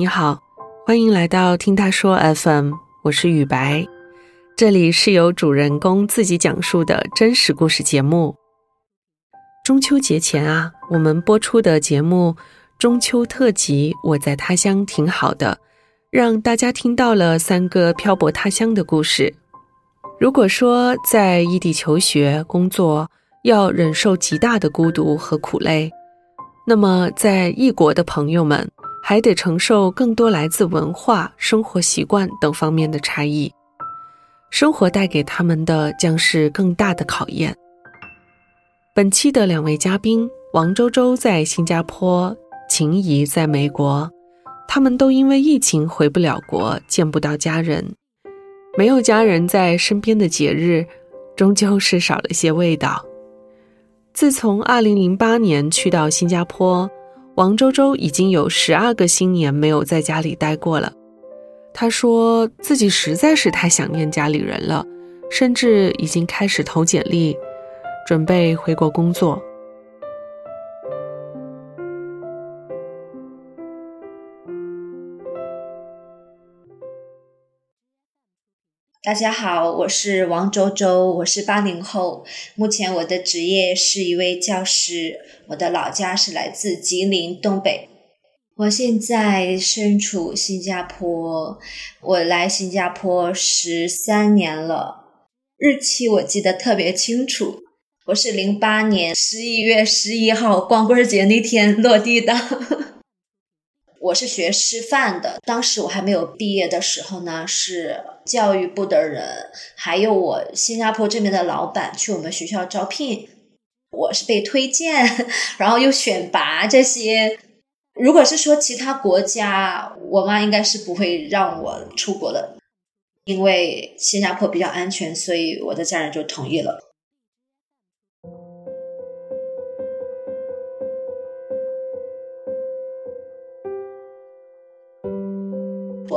你好，欢迎来到听他说 FM，我是雨白，这里是由主人公自己讲述的真实故事节目。中秋节前啊，我们播出的节目《中秋特辑》，我在他乡挺好的，让大家听到了三个漂泊他乡的故事。如果说在异地求学、工作要忍受极大的孤独和苦累，那么在异国的朋友们。还得承受更多来自文化、生活习惯等方面的差异，生活带给他们的将是更大的考验。本期的两位嘉宾王周周在新加坡，秦怡在美国，他们都因为疫情回不了国，见不到家人。没有家人在身边的节日，终究是少了些味道。自从2008年去到新加坡。王周周已经有十二个新年没有在家里待过了，他说自己实在是太想念家里人了，甚至已经开始投简历，准备回国工作。大家好，我是王周周，我是八零后，目前我的职业是一位教师，我的老家是来自吉林东北，我现在身处新加坡，我来新加坡十三年了，日期我记得特别清楚，我是零八年十一月十一号光棍节那天落地的。我是学师范的，当时我还没有毕业的时候呢，是教育部的人，还有我新加坡这边的老板去我们学校招聘，我是被推荐，然后又选拔这些。如果是说其他国家，我妈应该是不会让我出国的，因为新加坡比较安全，所以我的家人就同意了。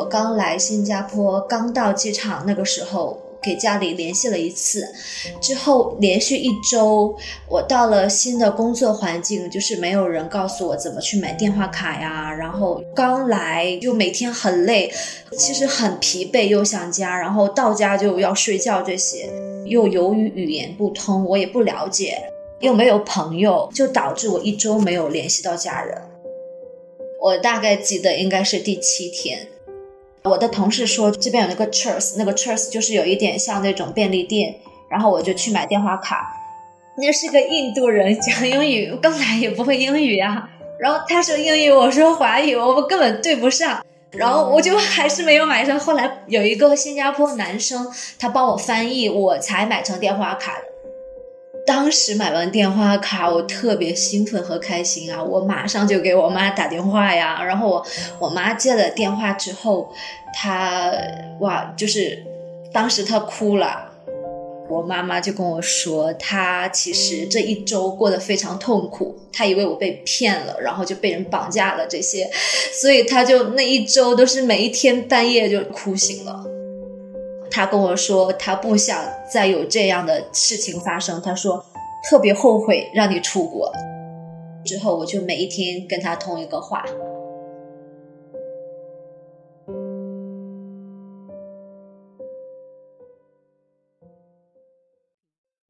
我刚来新加坡，刚到机场那个时候，给家里联系了一次，之后连续一周，我到了新的工作环境，就是没有人告诉我怎么去买电话卡呀。然后刚来就每天很累，其实很疲惫又想家，然后到家就要睡觉这些，又由于语言不通，我也不了解，又没有朋友，就导致我一周没有联系到家人。我大概记得应该是第七天。我的同事说这边有那个 Cheers，那个 Cheers 就是有一点像那种便利店，然后我就去买电话卡。那是个印度人讲英语，刚来也不会英语呀。然后他说英语，我说华语，我们根本对不上。然后我就还是没有买上。后来有一个新加坡男生，他帮我翻译，我才买成电话卡的。当时买完电话卡，我特别兴奋和开心啊！我马上就给我妈打电话呀。然后我我妈接了电话之后，她哇，就是当时她哭了。我妈妈就跟我说，她其实这一周过得非常痛苦，她以为我被骗了，然后就被人绑架了这些，所以她就那一周都是每一天半夜就哭醒了。他跟我说，他不想再有这样的事情发生。他说，特别后悔让你出国。之后，我就每一天跟他通一个话。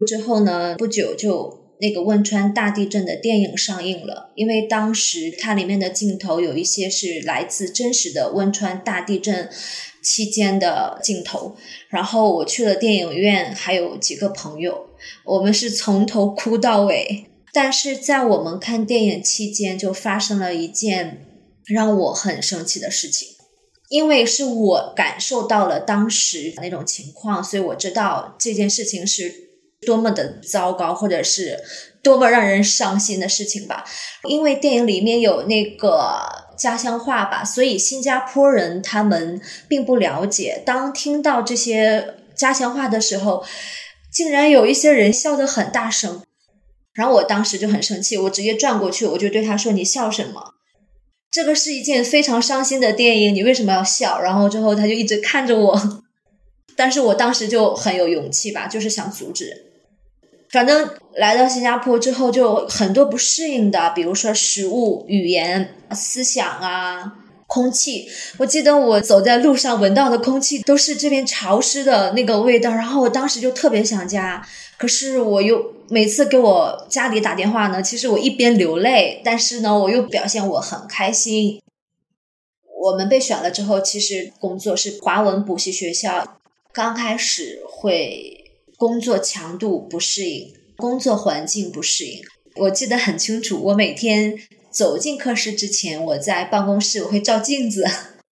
之后呢，不久就那个汶川大地震的电影上映了。因为当时它里面的镜头有一些是来自真实的汶川大地震。期间的镜头，然后我去了电影院，还有几个朋友，我们是从头哭到尾。但是在我们看电影期间，就发生了一件让我很生气的事情，因为是我感受到了当时那种情况，所以我知道这件事情是多么的糟糕，或者是多么让人伤心的事情吧。因为电影里面有那个。家乡话吧，所以新加坡人他们并不了解。当听到这些家乡话的时候，竟然有一些人笑得很大声。然后我当时就很生气，我直接转过去，我就对他说：“你笑什么？这个是一件非常伤心的电影，你为什么要笑？”然后之后他就一直看着我，但是我当时就很有勇气吧，就是想阻止。反正来到新加坡之后，就很多不适应的，比如说食物、语言、思想啊、空气，我记得我走在路上闻到的空气都是这边潮湿的那个味道，然后我当时就特别想家。可是我又每次给我家里打电话呢，其实我一边流泪，但是呢，我又表现我很开心。我们被选了之后，其实工作是华文补习学校，刚开始会工作强度不适应，工作环境不适应。我记得很清楚，我每天。走进课室之前，我在办公室我会照镜子。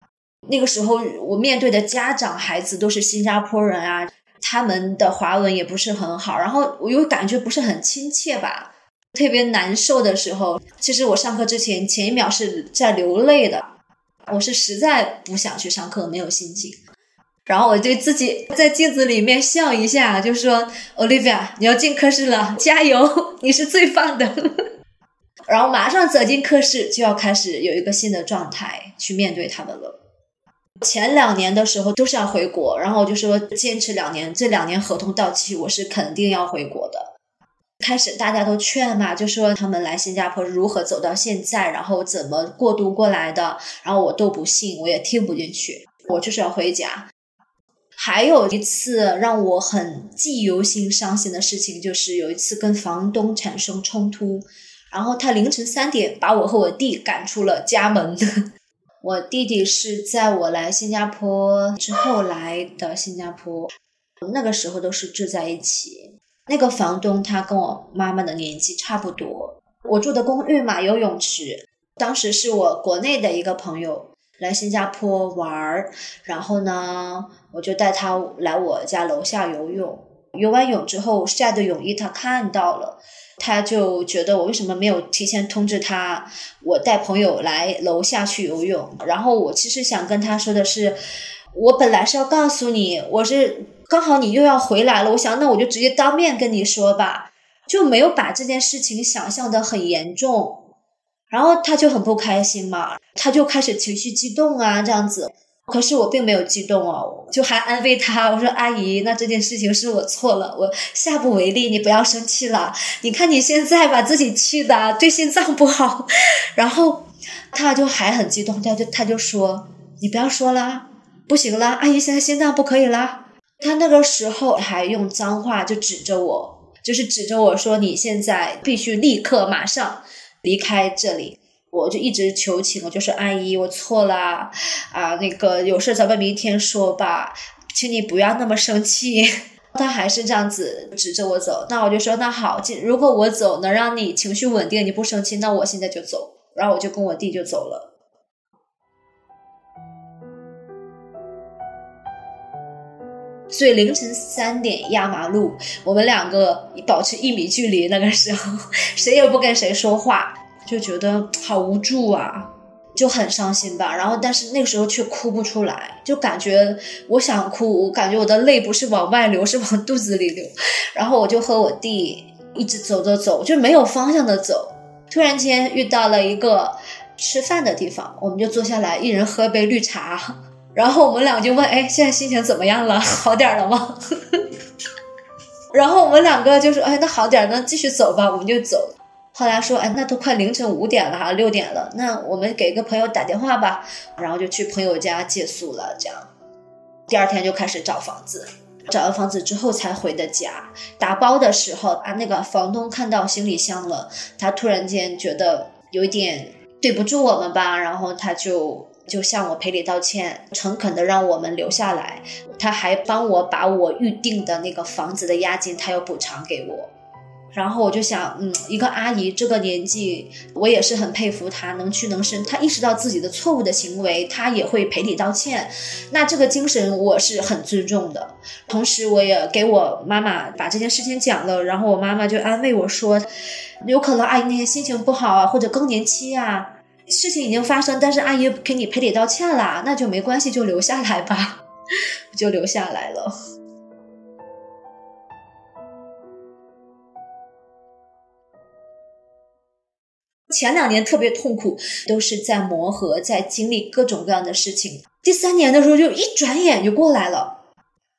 那个时候，我面对的家长、孩子都是新加坡人啊，他们的华文也不是很好，然后我又感觉不是很亲切吧，特别难受的时候。其实我上课之前前一秒是在流泪的，我是实在不想去上课，没有心情。然后我对自己在镜子里面笑一下，就说：“Olivia，你要进科室了，加油，你是最棒的。”然后马上走进科室，就要开始有一个新的状态去面对他们了。前两年的时候都是要回国，然后我就说坚持两年，这两年合同到期，我是肯定要回国的。开始大家都劝嘛，就说他们来新加坡如何走到现在，然后怎么过渡过来的，然后我都不信，我也听不进去，我就是要回家。还有一次让我很记忆犹新、伤心的事情，就是有一次跟房东产生冲突。然后他凌晨三点把我和我弟赶出了家门。我弟弟是在我来新加坡之后来的新加坡，那个时候都是住在一起。那个房东他跟我妈妈的年纪差不多。我住的公寓嘛有泳池，当时是我国内的一个朋友来新加坡玩儿，然后呢我就带他来我家楼下游泳。游完泳之后晒的泳衣他看到了。他就觉得我为什么没有提前通知他，我带朋友来楼下去游泳。然后我其实想跟他说的是，我本来是要告诉你，我是刚好你又要回来了，我想那我就直接当面跟你说吧，就没有把这件事情想象的很严重。然后他就很不开心嘛，他就开始情绪激动啊，这样子。可是我并没有激动哦，就还安慰他，我说：“阿姨，那这件事情是我错了，我下不为例，你不要生气了。你看你现在把自己气的对心脏不好。”然后他就还很激动，他就他就说：“你不要说了，不行了，阿姨现在心脏不可以了。”他那个时候还用脏话就指着我，就是指着我说：“你现在必须立刻马上离开这里。”我就一直求情，我就说阿姨，我错了啊，那个有事咱们明天说吧，请你不要那么生气。他还是这样子指着我走，那我就说那好，如果我走能让你情绪稳定，你不生气，那我现在就走。然后我就跟我弟就走了。所以凌晨三点压马路，我们两个保持一米距离，那个时候谁也不跟谁说话。就觉得好无助啊，就很伤心吧。然后，但是那个时候却哭不出来，就感觉我想哭，我感觉我的泪不是往外流，是往肚子里流。然后我就和我弟一直走走走，就没有方向的走。突然间遇到了一个吃饭的地方，我们就坐下来，一人喝杯绿茶。然后我们俩就问：“哎，现在心情怎么样了？好点了吗？” 然后我们两个就说：“哎，那好点，那继续走吧。”我们就走。后来说，哎，那都快凌晨五点了哈，六点了，那我们给个朋友打电话吧，然后就去朋友家借宿了。这样，第二天就开始找房子，找完房子之后才回的家。打包的时候啊，那个房东看到行李箱了，他突然间觉得有一点对不住我们吧，然后他就就向我赔礼道歉，诚恳的让我们留下来。他还帮我把我预定的那个房子的押金，他要补偿给我。然后我就想，嗯，一个阿姨这个年纪，我也是很佩服她能屈能伸，她意识到自己的错误的行为，她也会赔礼道歉。那这个精神我是很尊重的。同时，我也给我妈妈把这件事情讲了，然后我妈妈就安慰我说，有可能阿姨那天心情不好啊，或者更年期啊，事情已经发生，但是阿姨给你赔礼道歉了，那就没关系，就留下来吧，就留下来了。前两年特别痛苦，都是在磨合，在经历各种各样的事情。第三年的时候，就一转眼就过来了，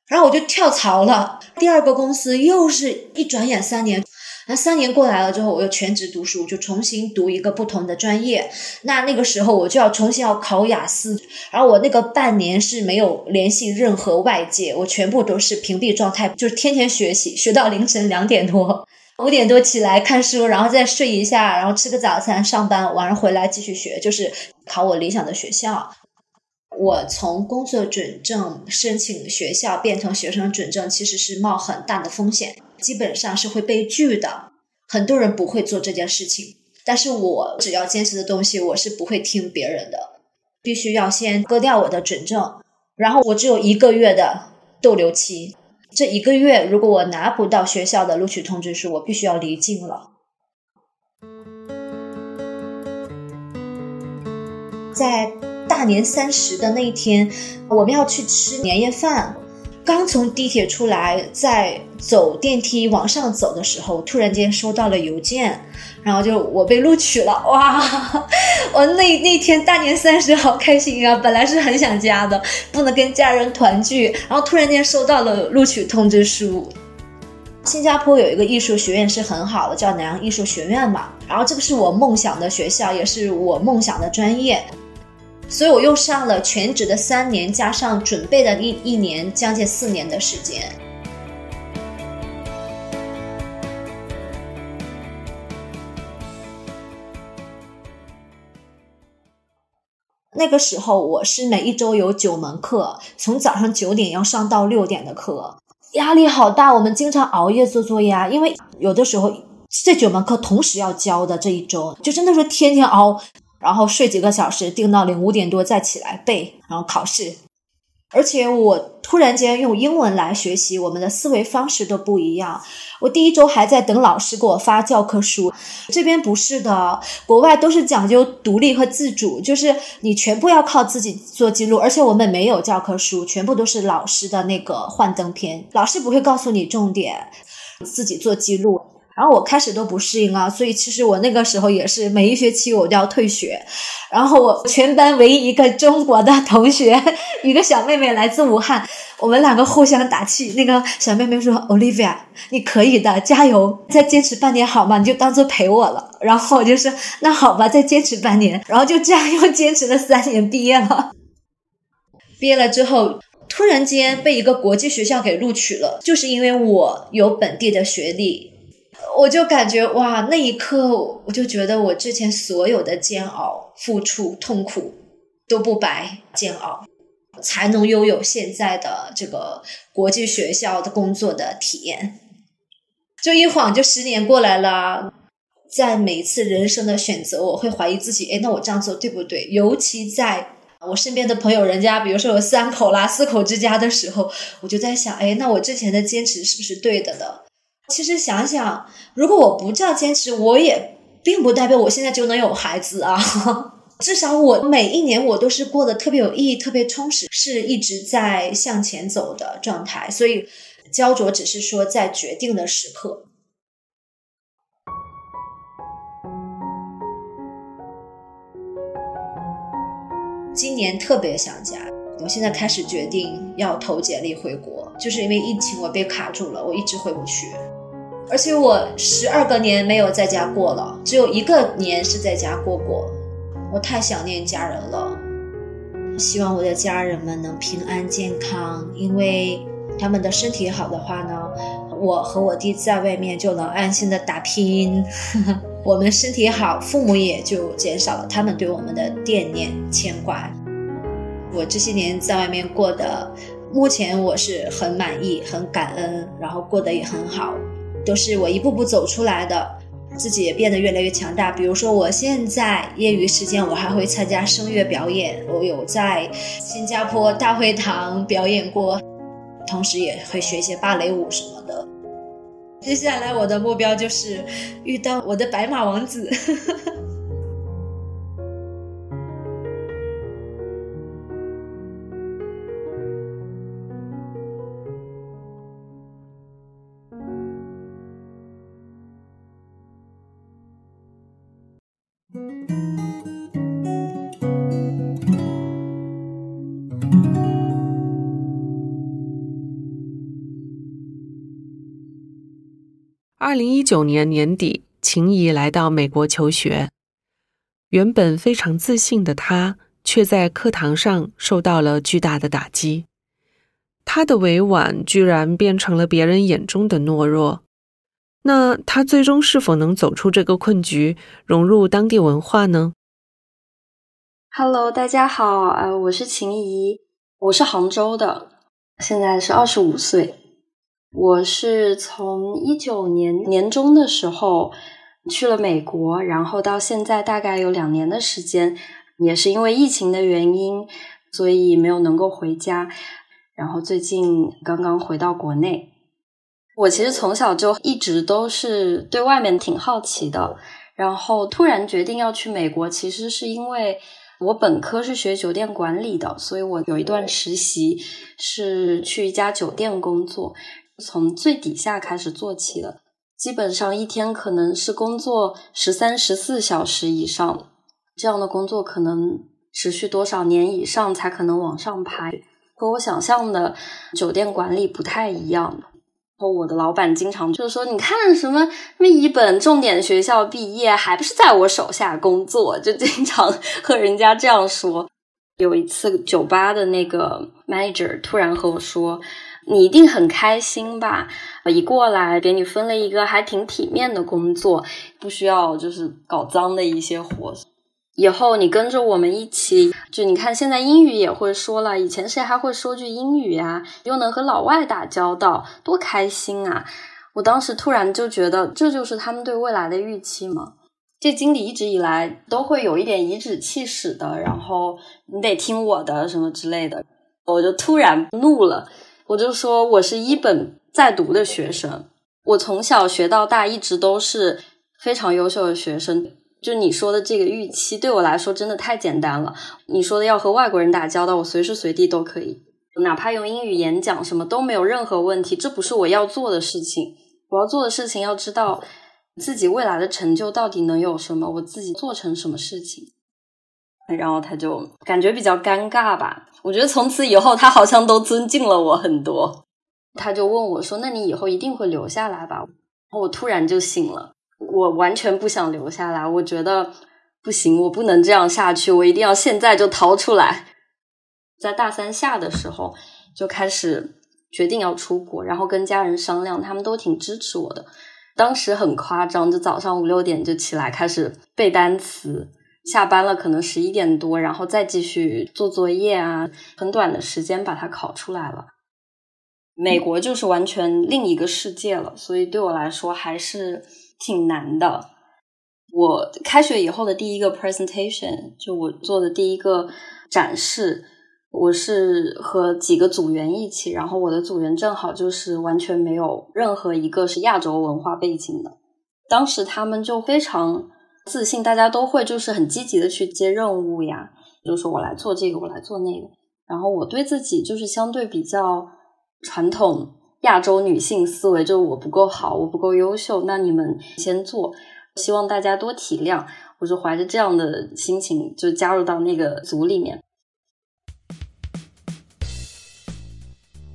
然后我就跳槽了。第二个公司又是一转眼三年，那三年过来了之后，我又全职读书，就重新读一个不同的专业。那那个时候我就要重新要考雅思，然后我那个半年是没有联系任何外界，我全部都是屏蔽状态，就是天天学习，学到凌晨两点多，五点多起来看书，然后再睡一下，然后吃个早餐，上班，晚上回来继续学，就是考我理想的学校。我从工作准证申请学校变成学生准证，其实是冒很大的风险。基本上是会被拒的，很多人不会做这件事情。但是我只要坚持的东西，我是不会听别人的，必须要先割掉我的准证，然后我只有一个月的逗留期。这一个月，如果我拿不到学校的录取通知书，我必须要离境了。在大年三十的那一天，我们要去吃年夜饭。刚从地铁出来，在走电梯往上走的时候，突然间收到了邮件，然后就我被录取了，哇！我那那天大年三十好开心啊，本来是很想家的，不能跟家人团聚，然后突然间收到了录取通知书。新加坡有一个艺术学院是很好的，叫南洋艺术学院嘛，然后这个是我梦想的学校，也是我梦想的专业。所以我又上了全职的三年，加上准备的一一年，将近四年的时间。那个时候我是每一周有九门课，从早上九点要上到六点的课，压力好大。我们经常熬夜做作业啊，因为有的时候这九门课同时要交的，这一周就真的是天天熬。然后睡几个小时，定到零五点多再起来背，然后考试。而且我突然间用英文来学习，我们的思维方式都不一样。我第一周还在等老师给我发教科书，这边不是的，国外都是讲究独立和自主，就是你全部要靠自己做记录。而且我们没有教科书，全部都是老师的那个幻灯片，老师不会告诉你重点，自己做记录。然后我开始都不适应啊，所以其实我那个时候也是每一学期我都要退学。然后我全班唯一一个中国的同学，一个小妹妹来自武汉，我们两个互相打气。那个小妹妹说：“Olivia，你可以的，加油，再坚持半年好吗？你就当做陪我了。”然后我就说：“那好吧，再坚持半年。”然后就这样又坚持了三年，毕业了。毕业了之后，突然间被一个国际学校给录取了，就是因为我有本地的学历。我就感觉哇，那一刻我就觉得我之前所有的煎熬、付出、痛苦都不白，煎熬才能拥有现在的这个国际学校的工作的体验。就一晃就十年过来了，在每一次人生的选择，我会怀疑自己，哎，那我这样做对不对？尤其在我身边的朋友，人家比如说有三口啦、四口之家的时候，我就在想，哎，那我之前的坚持是不是对的呢？其实想想，如果我不这样坚持，我也并不代表我现在就能有孩子啊。至少我每一年我都是过得特别有意义、特别充实，是一直在向前走的状态。所以焦灼只是说在决定的时刻。今年特别想家，我现在开始决定要投简历回国，就是因为疫情我被卡住了，我一直回不去。而且我十二个年没有在家过了，只有一个年是在家过过。我太想念家人了，希望我的家人们能平安健康，因为他们的身体好的话呢，我和我弟在外面就能安心的打拼。我们身体好，父母也就减少了他们对我们的惦念牵挂。我这些年在外面过的，目前我是很满意、很感恩，然后过得也很好。都是我一步步走出来的，自己也变得越来越强大。比如说，我现在业余时间我还会参加声乐表演，我有在新加坡大会堂表演过，同时也会学一些芭蕾舞什么的。接下来我的目标就是遇到我的白马王子。零一九年年底，秦怡来到美国求学。原本非常自信的她，却在课堂上受到了巨大的打击。她的委婉居然变成了别人眼中的懦弱。那她最终是否能走出这个困局，融入当地文化呢？Hello，大家好，呃，我是秦怡，我是杭州的，现在是二十五岁。我是从一九年年中的时候。去了美国，然后到现在大概有两年的时间，也是因为疫情的原因，所以没有能够回家。然后最近刚刚回到国内。我其实从小就一直都是对外面挺好奇的，然后突然决定要去美国，其实是因为我本科是学酒店管理的，所以我有一段实习是去一家酒店工作，从最底下开始做起的。基本上一天可能是工作十三、十四小时以上，这样的工作可能持续多少年以上才可能往上爬，和我想象的酒店管理不太一样。和我的老板经常就是说：“你看什么什么一本重点学校毕业，还不是在我手下工作？”就经常 和人家这样说。有一次，酒吧的那个 manager 突然和我说。你一定很开心吧？一过来给你分了一个还挺体面的工作，不需要就是搞脏的一些活。以后你跟着我们一起，就你看现在英语也会说了，以前谁还会说句英语呀？又能和老外打交道，多开心啊！我当时突然就觉得，这就是他们对未来的预期嘛。这经理一直以来都会有一点颐指气使的，然后你得听我的什么之类的，我就突然怒了。我就说，我是一本在读的学生，我从小学到大一直都是非常优秀的学生。就你说的这个预期，对我来说真的太简单了。你说的要和外国人打交道，我随时随地都可以，哪怕用英语演讲，什么都没有任何问题。这不是我要做的事情，我要做的事情，要知道自己未来的成就到底能有什么，我自己做成什么事情。然后他就感觉比较尴尬吧。我觉得从此以后，他好像都尊敬了我很多。他就问我说：“那你以后一定会留下来吧？”我突然就醒了，我完全不想留下来。我觉得不行，我不能这样下去，我一定要现在就逃出来。在大三下的时候，就开始决定要出国，然后跟家人商量，他们都挺支持我的。当时很夸张，就早上五六点就起来开始背单词。下班了，可能十一点多，然后再继续做作业啊，很短的时间把它考出来了。美国就是完全另一个世界了，所以对我来说还是挺难的。我开学以后的第一个 presentation，就我做的第一个展示，我是和几个组员一起，然后我的组员正好就是完全没有任何一个是亚洲文化背景的，当时他们就非常。自信，大家都会就是很积极的去接任务呀，就说我来做这个，我来做那个。然后我对自己就是相对比较传统亚洲女性思维，就是我不够好，我不够优秀，那你们先做，希望大家多体谅。我就怀着这样的心情就加入到那个组里面。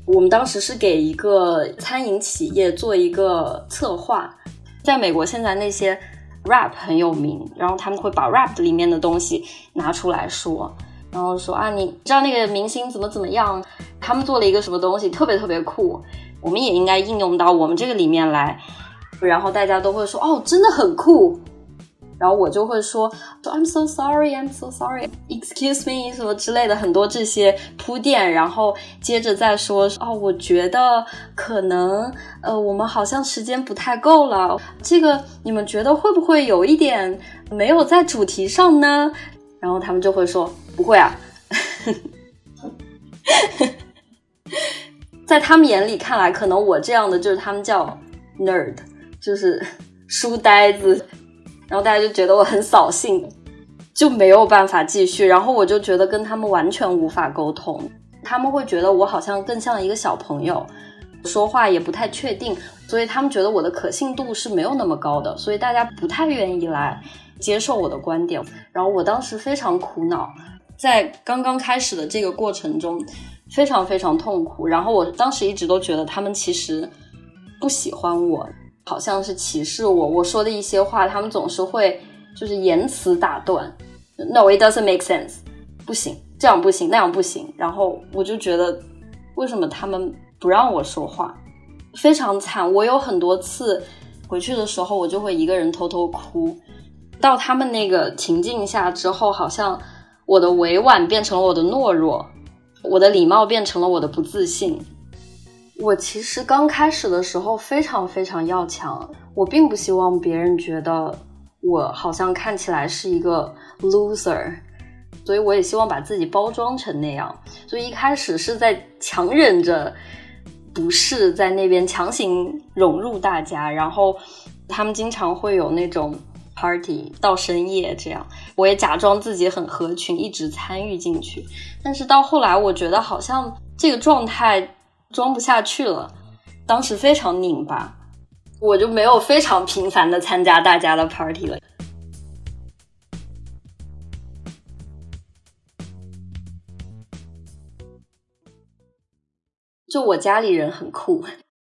我们当时是给一个餐饮企业做一个策划，在美国现在那些。Rap 很有名，然后他们会把 rap 里面的东西拿出来说，然后说啊，你知道那个明星怎么怎么样？他们做了一个什么东西，特别特别酷，我们也应该应用到我们这个里面来，然后大家都会说哦，真的很酷。然后我就会说，I'm so sorry, I'm so sorry, excuse me 什么之类的，很多这些铺垫，然后接着再说，哦，我觉得可能，呃，我们好像时间不太够了，这个你们觉得会不会有一点没有在主题上呢？然后他们就会说，不会啊，在他们眼里看来，可能我这样的就是他们叫 nerd，就是书呆子。然后大家就觉得我很扫兴，就没有办法继续。然后我就觉得跟他们完全无法沟通，他们会觉得我好像更像一个小朋友，说话也不太确定，所以他们觉得我的可信度是没有那么高的，所以大家不太愿意来接受我的观点。然后我当时非常苦恼，在刚刚开始的这个过程中，非常非常痛苦。然后我当时一直都觉得他们其实不喜欢我。好像是歧视我。我说的一些话，他们总是会就是言辞打断。No, it doesn't make sense。不行，这样不行，那样不行。然后我就觉得，为什么他们不让我说话？非常惨。我有很多次回去的时候，我就会一个人偷偷哭。到他们那个情境下之后，好像我的委婉变成了我的懦弱，我的礼貌变成了我的不自信。我其实刚开始的时候非常非常要强，我并不希望别人觉得我好像看起来是一个 loser，所以我也希望把自己包装成那样。所以一开始是在强忍着不适，在那边强行融入大家，然后他们经常会有那种 party 到深夜这样，我也假装自己很合群，一直参与进去。但是到后来，我觉得好像这个状态。装不下去了，当时非常拧巴，我就没有非常频繁的参加大家的 party 了。就我家里人很酷，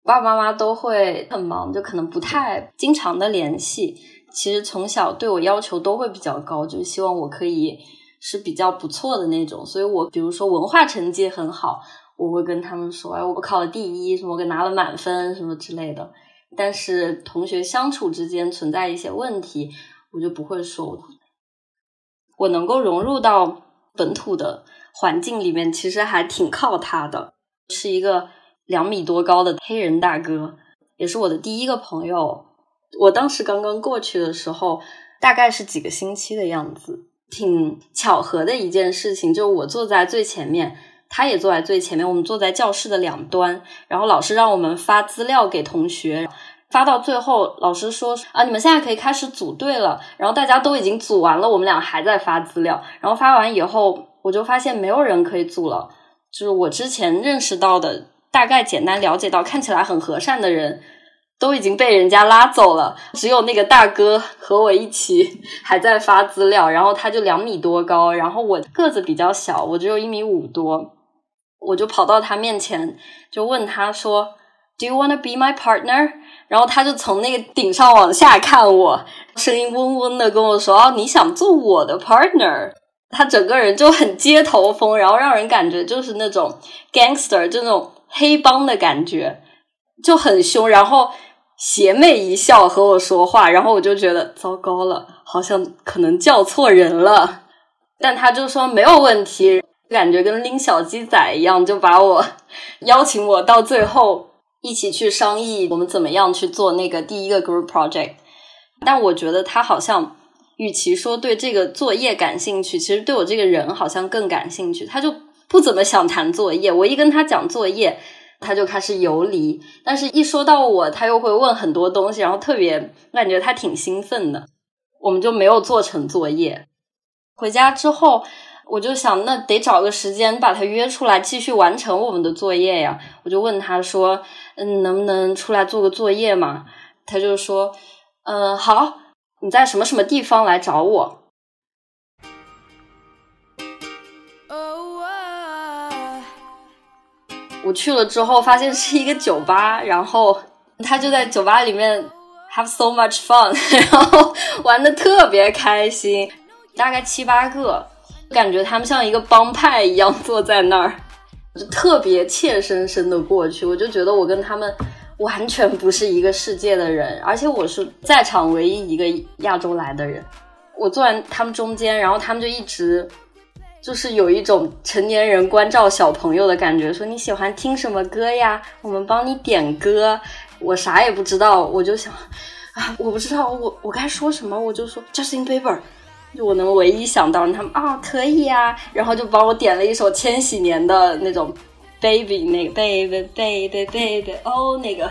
爸爸妈妈都会很忙，就可能不太经常的联系。其实从小对我要求都会比较高，就希望我可以是比较不错的那种。所以我比如说文化成绩很好。我会跟他们说，哎，我考了第一，什么给拿了满分，什么之类的。但是同学相处之间存在一些问题，我就不会说。我能够融入到本土的环境里面，其实还挺靠他的。是一个两米多高的黑人大哥，也是我的第一个朋友。我当时刚刚过去的时候，大概是几个星期的样子，挺巧合的一件事情，就我坐在最前面。他也坐在最前面，我们坐在教室的两端，然后老师让我们发资料给同学，发到最后，老师说啊，你们现在可以开始组队了。然后大家都已经组完了，我们俩还在发资料。然后发完以后，我就发现没有人可以组了，就是我之前认识到的，大概简单了解到看起来很和善的人，都已经被人家拉走了，只有那个大哥和我一起 还在发资料。然后他就两米多高，然后我个子比较小，我只有一米五多。我就跑到他面前，就问他说：“Do you want to be my partner？” 然后他就从那个顶上往下看我，声音嗡嗡的跟我说：“哦，你想做我的 partner？” 他整个人就很街头风，然后让人感觉就是那种 gangster，就那种黑帮的感觉，就很凶。然后邪魅一笑和我说话，然后我就觉得糟糕了，好像可能叫错人了。但他就说没有问题。感觉跟拎小鸡仔一样，就把我 邀请我到最后一起去商议我们怎么样去做那个第一个 group project。但我觉得他好像，与其说对这个作业感兴趣，其实对我这个人好像更感兴趣。他就不怎么想谈作业，我一跟他讲作业，他就开始游离。但是一说到我，他又会问很多东西，然后特别我感觉他挺兴奋的。我们就没有做成作业。回家之后。我就想，那得找个时间把他约出来，继续完成我们的作业呀。我就问他说：“嗯，能不能出来做个作业嘛？”他就说：“嗯，好，你在什么什么地方来找我？”我去了之后，发现是一个酒吧，然后他就在酒吧里面 have so much fun，然后玩的特别开心，大概七八个。感觉他们像一个帮派一样坐在那儿，就特别怯生生的过去。我就觉得我跟他们完全不是一个世界的人，而且我是在场唯一一个亚洲来的人。我坐在他们中间，然后他们就一直就是有一种成年人关照小朋友的感觉，说你喜欢听什么歌呀？我们帮你点歌。我啥也不知道，我就想啊，我不知道我我该说什么，我就说 Justin Bieber。就我能唯一想到，他们啊可以呀，然后就帮我点了一首千禧年的那种 baby 那个 baby baby baby 哦那个。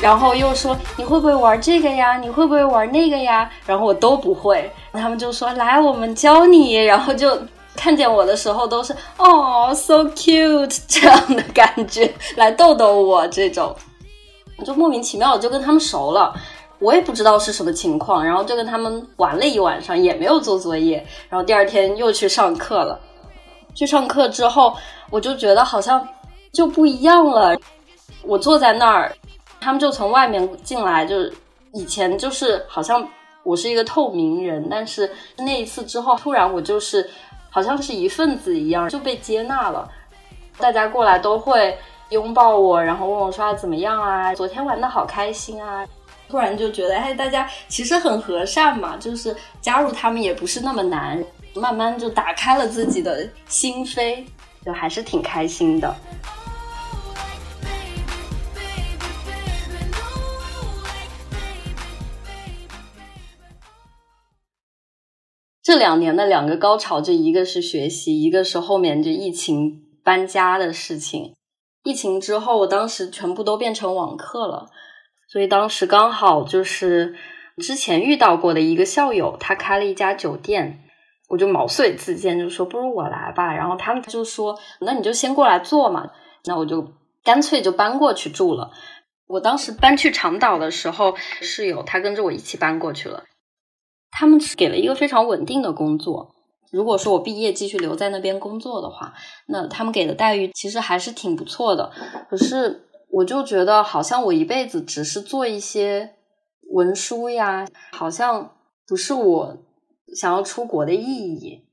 然后又说你会不会玩这个呀？你会不会玩那个呀？然后我都不会，他们就说来我们教你，然后就。看见我的时候都是哦，so cute 这样的感觉来逗逗我，这种就莫名其妙的就跟他们熟了。我也不知道是什么情况，然后就跟他们玩了一晚上，也没有做作业，然后第二天又去上课了。去上课之后，我就觉得好像就不一样了。我坐在那儿，他们就从外面进来，就是以前就是好像我是一个透明人，但是那一次之后，突然我就是好像是一份子一样，就被接纳了。大家过来都会拥抱我，然后问我说怎么样啊？昨天玩的好开心啊！突然就觉得，哎，大家其实很和善嘛，就是加入他们也不是那么难。慢慢就打开了自己的心扉，就还是挺开心的。这两年的两个高潮，就一个是学习，一个是后面就疫情搬家的事情。疫情之后，我当时全部都变成网课了，所以当时刚好就是之前遇到过的一个校友，他开了一家酒店。我就毛遂自荐，就说不如我来吧。然后他们就说：“那你就先过来做嘛。”那我就干脆就搬过去住了。我当时搬去长岛的时候，室友他跟着我一起搬过去了。他们给了一个非常稳定的工作。如果说我毕业继续留在那边工作的话，那他们给的待遇其实还是挺不错的。可是我就觉得，好像我一辈子只是做一些文书呀，好像不是我。想要出国的意义，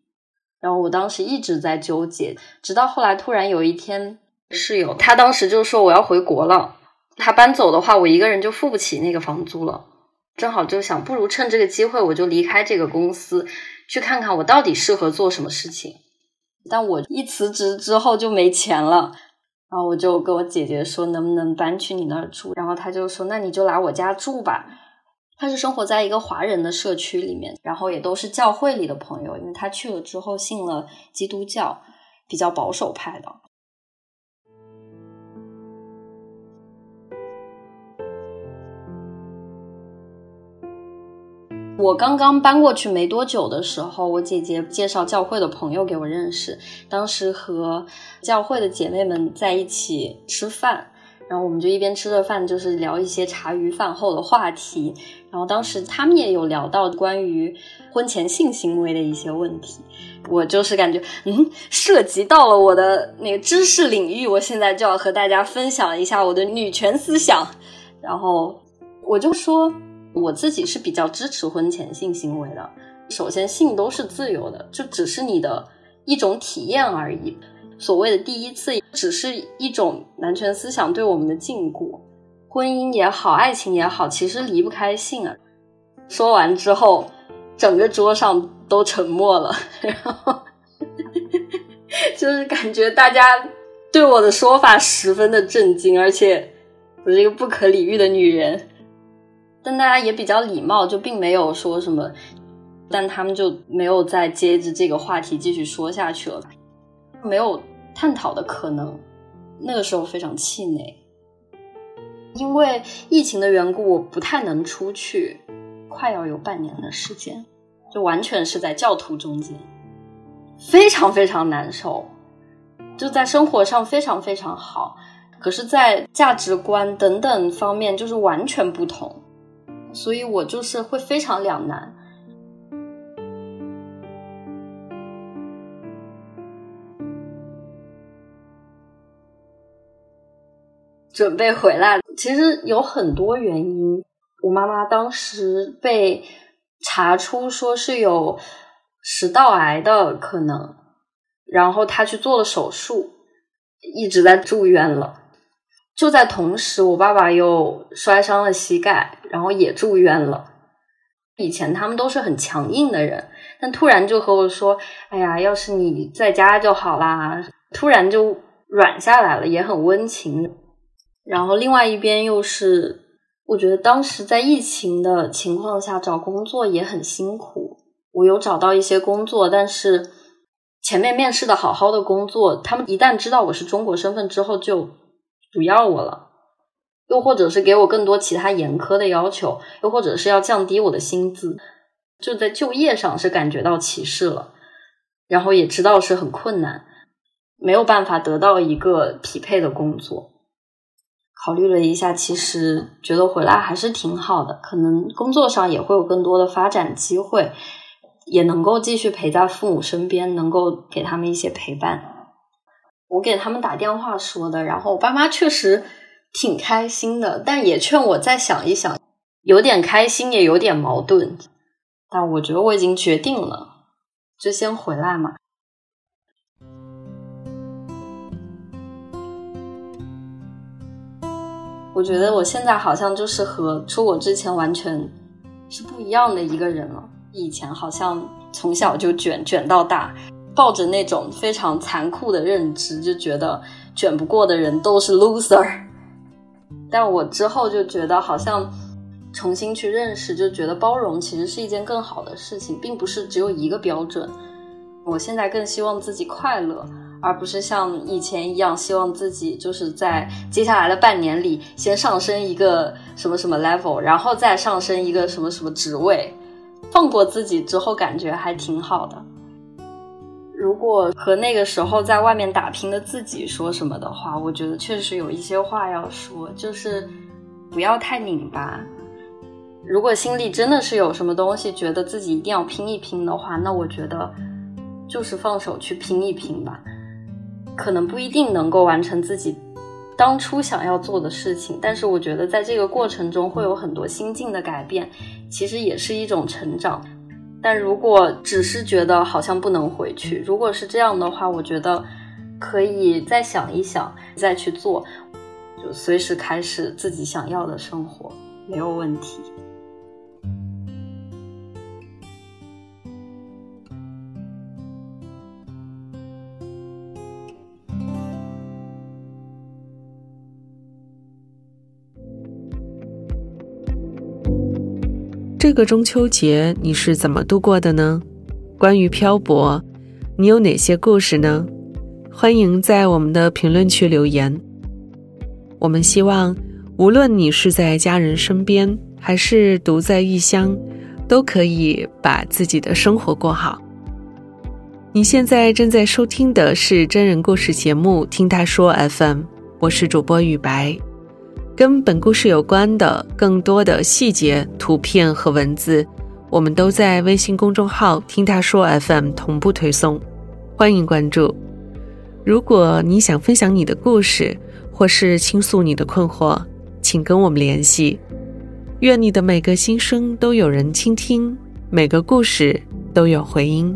然后我当时一直在纠结，直到后来突然有一天，室友他当时就说我要回国了，他搬走的话，我一个人就付不起那个房租了，正好就想不如趁这个机会，我就离开这个公司，去看看我到底适合做什么事情。但我一辞职之后就没钱了，然后我就跟我姐姐说能不能搬去你那儿住，然后他就说那你就来我家住吧。他是生活在一个华人的社区里面，然后也都是教会里的朋友，因为他去了之后信了基督教，比较保守派的。我刚刚搬过去没多久的时候，我姐姐介绍教会的朋友给我认识，当时和教会的姐妹们在一起吃饭。然后我们就一边吃着饭，就是聊一些茶余饭后的话题。然后当时他们也有聊到关于婚前性行为的一些问题，我就是感觉，嗯，涉及到了我的那个知识领域，我现在就要和大家分享一下我的女权思想。然后我就说，我自己是比较支持婚前性行为的。首先，性都是自由的，就只是你的一种体验而已。所谓的第一次，只是一种男权思想对我们的禁锢。婚姻也好，爱情也好，其实离不开性啊。说完之后，整个桌上都沉默了，然后 就是感觉大家对我的说法十分的震惊，而且我是一个不可理喻的女人。但大家也比较礼貌，就并没有说什么，但他们就没有再接着这个话题继续说下去了。没有探讨的可能，那个时候非常气馁，因为疫情的缘故，我不太能出去，快要有半年的时间，就完全是在教徒中间，非常非常难受，就在生活上非常非常好，可是，在价值观等等方面就是完全不同，所以我就是会非常两难。准备回来，其实有很多原因。我妈妈当时被查出说是有食道癌的可能，然后她去做了手术，一直在住院了。就在同时，我爸爸又摔伤了膝盖，然后也住院了。以前他们都是很强硬的人，但突然就和我说：“哎呀，要是你在家就好啦。”突然就软下来了，也很温情。然后另外一边又是，我觉得当时在疫情的情况下找工作也很辛苦。我有找到一些工作，但是前面面试的好好的工作，他们一旦知道我是中国身份之后就不要我了，又或者是给我更多其他严苛的要求，又或者是要降低我的薪资，就在就业上是感觉到歧视了，然后也知道是很困难，没有办法得到一个匹配的工作。考虑了一下，其实觉得回来还是挺好的，可能工作上也会有更多的发展机会，也能够继续陪在父母身边，能够给他们一些陪伴。我给他们打电话说的，然后我爸妈确实挺开心的，但也劝我再想一想，有点开心，也有点矛盾。但我觉得我已经决定了，就先回来嘛。我觉得我现在好像就是和出国之前完全是不一样的一个人了。以前好像从小就卷卷到大，抱着那种非常残酷的认知，就觉得卷不过的人都是 loser。但我之后就觉得好像重新去认识，就觉得包容其实是一件更好的事情，并不是只有一个标准。我现在更希望自己快乐。而不是像以前一样，希望自己就是在接下来的半年里先上升一个什么什么 level，然后再上升一个什么什么职位，放过自己之后感觉还挺好的。如果和那个时候在外面打拼的自己说什么的话，我觉得确实有一些话要说，就是不要太拧巴。如果心里真的是有什么东西，觉得自己一定要拼一拼的话，那我觉得就是放手去拼一拼吧。可能不一定能够完成自己当初想要做的事情，但是我觉得在这个过程中会有很多心境的改变，其实也是一种成长。但如果只是觉得好像不能回去，如果是这样的话，我觉得可以再想一想，再去做，就随时开始自己想要的生活，没有问题。这个中秋节你是怎么度过的呢？关于漂泊，你有哪些故事呢？欢迎在我们的评论区留言。我们希望，无论你是在家人身边，还是独在异乡，都可以把自己的生活过好。你现在正在收听的是真人故事节目《听他说 FM》，我是主播雨白。跟本故事有关的更多的细节、图片和文字，我们都在微信公众号“听他说 FM” 同步推送，欢迎关注。如果你想分享你的故事，或是倾诉你的困惑，请跟我们联系。愿你的每个心声都有人倾听，每个故事都有回音。